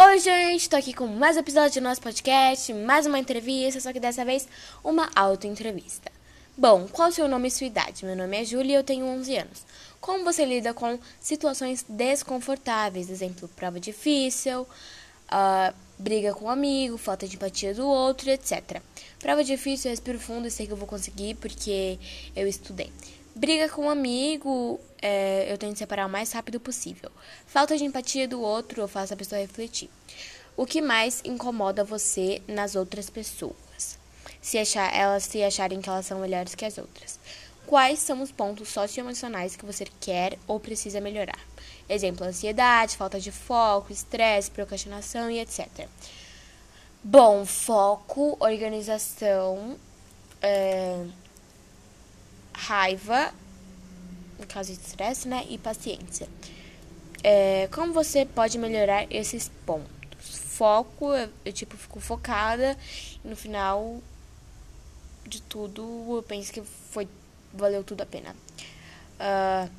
Oi, gente, tô aqui com mais um episódio do nosso podcast, mais uma entrevista, só que dessa vez uma auto-entrevista. Bom, qual o seu nome e sua idade? Meu nome é Júlia e eu tenho 11 anos. Como você lida com situações desconfortáveis, exemplo, prova difícil, uh, briga com um amigo, falta de empatia do outro, etc. Prova difícil, eu respiro fundo e sei que eu vou conseguir porque eu estudei. Briga com um amigo, é, eu tento separar o mais rápido possível. Falta de empatia do outro, eu faço a pessoa refletir. O que mais incomoda você nas outras pessoas? Se achar, elas se acharem que elas são melhores que as outras. Quais são os pontos socioemocionais que você quer ou precisa melhorar? Exemplo, ansiedade, falta de foco, estresse, procrastinação e etc. Bom, foco, organização, é, raiva, no caso de estresse, né? E paciência. É, como você pode melhorar esses pontos? Foco, eu, eu, tipo, fico focada e no final de tudo eu penso que foi valeu tudo a pena. Uh,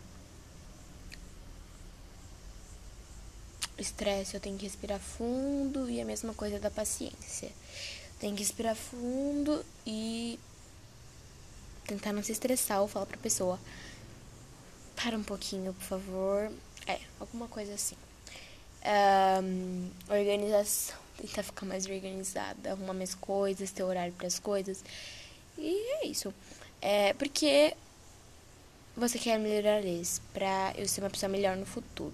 estresse, eu tenho que respirar fundo e a mesma coisa da paciência. Tem que respirar fundo e tentar não se estressar ou falar pra pessoa: para um pouquinho, por favor. É, alguma coisa assim. Um, organização, tentar ficar mais organizada, arrumar mais coisas, ter horário para as coisas. E é isso. É porque você quer melhorar isso para eu ser uma pessoa melhor no futuro.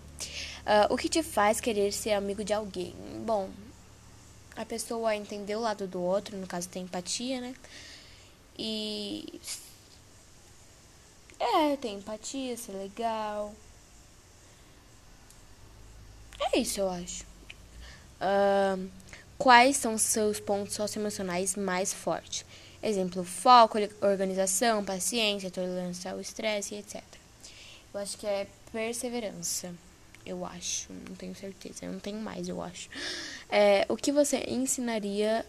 Uh, o que te faz querer ser amigo de alguém? Bom, a pessoa entender o lado do outro, no caso, tem empatia, né? E é, tem empatia, ser legal. É isso, eu acho. Uh, quais são seus pontos socioemocionais mais fortes? Exemplo, foco, organização, paciência, tolerância ao estresse, etc. Eu acho que é perseverança. Eu acho, não tenho certeza, eu não tenho mais, eu acho. É, o que você ensinaria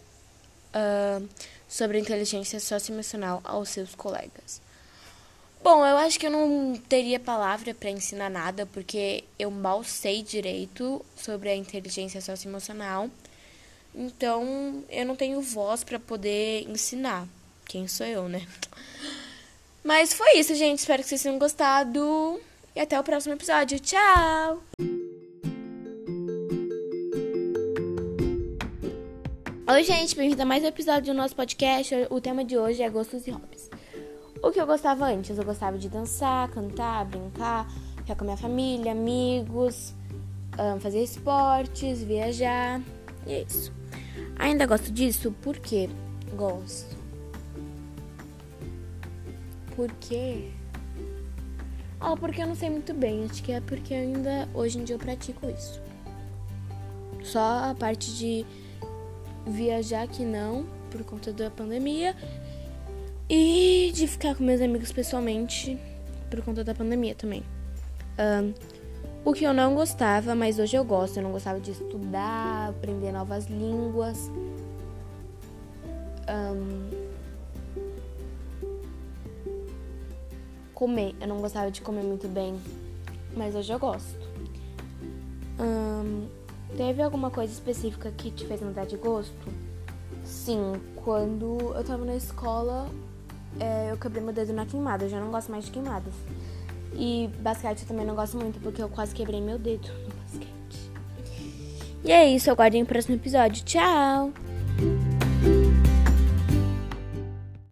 uh, sobre inteligência socioemocional aos seus colegas? Bom, eu acho que eu não teria palavra para ensinar nada, porque eu mal sei direito sobre a inteligência socioemocional. Então, eu não tenho voz para poder ensinar. Quem sou eu, né? Mas foi isso, gente. Espero que vocês tenham gostado. E até o próximo episódio. Tchau! Oi, gente. Bem-vindo a mais um episódio do nosso podcast. O tema de hoje é gostos e hobbies. O que eu gostava antes? Eu gostava de dançar, cantar, brincar, ficar com minha família, amigos, fazer esportes, viajar. E é isso. Ainda gosto disso? Por quê? Gosto. Por quê? Ah, porque eu não sei muito bem. Acho que é porque ainda hoje em dia eu pratico isso. Só a parte de viajar que não, por conta da pandemia. E de ficar com meus amigos pessoalmente por conta da pandemia também. Um, o que eu não gostava, mas hoje eu gosto. Eu não gostava de estudar, aprender novas línguas. Um, comer. Eu não gostava de comer muito bem, mas hoje eu gosto. Um, teve alguma coisa específica que te fez mudar de gosto? Sim, quando eu tava na escola, é, eu quebrei meu dedo na queimada. Eu já não gosto mais de queimadas. E basquete eu também não gosto muito, porque eu quase quebrei meu dedo no basquete. E é isso, aguardem o próximo episódio. Tchau!